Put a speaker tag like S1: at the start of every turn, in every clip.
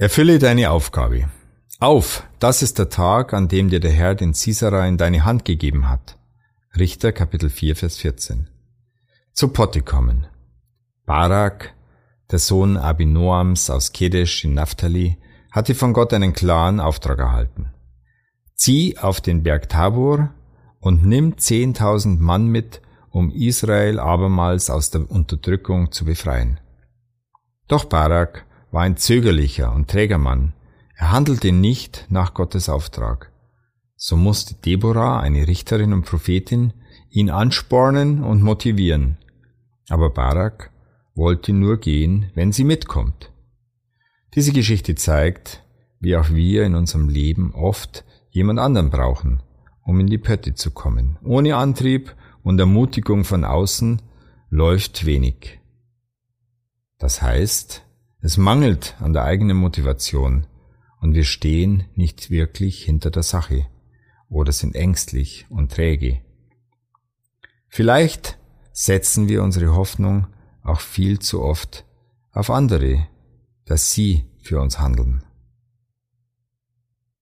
S1: Erfülle deine Aufgabe. Auf, das ist der Tag, an dem dir der Herr den Sisera in deine Hand gegeben hat. Richter Kapitel 4, Vers 14. Zu Potte kommen. Barak, der Sohn Abinoams aus Kedesh in Naphtali, hatte von Gott einen klaren Auftrag erhalten. Zieh auf den Berg Tabor und nimm zehntausend Mann mit, um Israel abermals aus der Unterdrückung zu befreien. Doch Barak war ein zögerlicher und träger Mann. Er handelte nicht nach Gottes Auftrag. So musste Deborah, eine Richterin und Prophetin, ihn anspornen und motivieren. Aber Barak wollte nur gehen, wenn sie mitkommt. Diese Geschichte zeigt, wie auch wir in unserem Leben oft jemand anderen brauchen, um in die Pötte zu kommen. Ohne Antrieb und Ermutigung von außen läuft wenig. Das heißt, es mangelt an der eigenen Motivation und wir stehen nicht wirklich hinter der Sache oder sind ängstlich und träge. Vielleicht setzen wir unsere Hoffnung auch viel zu oft auf andere, dass sie für uns handeln.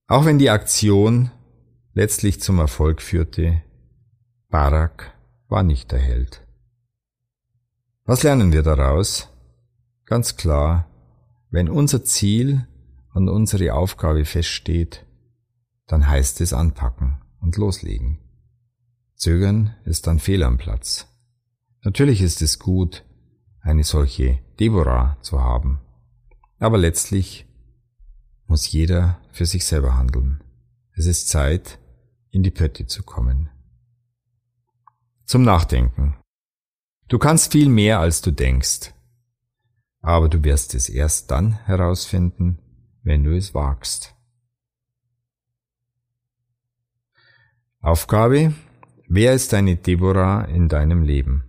S1: Auch wenn die Aktion letztlich zum Erfolg führte, Barak war nicht der Held. Was lernen wir daraus? Ganz klar, wenn unser Ziel und unsere Aufgabe feststeht, dann heißt es anpacken und loslegen. Zögern ist dann fehl am Platz. Natürlich ist es gut, eine solche Deborah zu haben, aber letztlich muss jeder für sich selber handeln. Es ist Zeit, in die Pötte zu kommen. Zum Nachdenken. Du kannst viel mehr, als du denkst aber du wirst es erst dann herausfinden, wenn du es wagst. Aufgabe, wer ist deine Deborah in deinem Leben?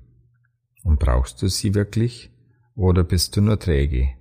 S1: Und brauchst du sie wirklich oder bist du nur träge?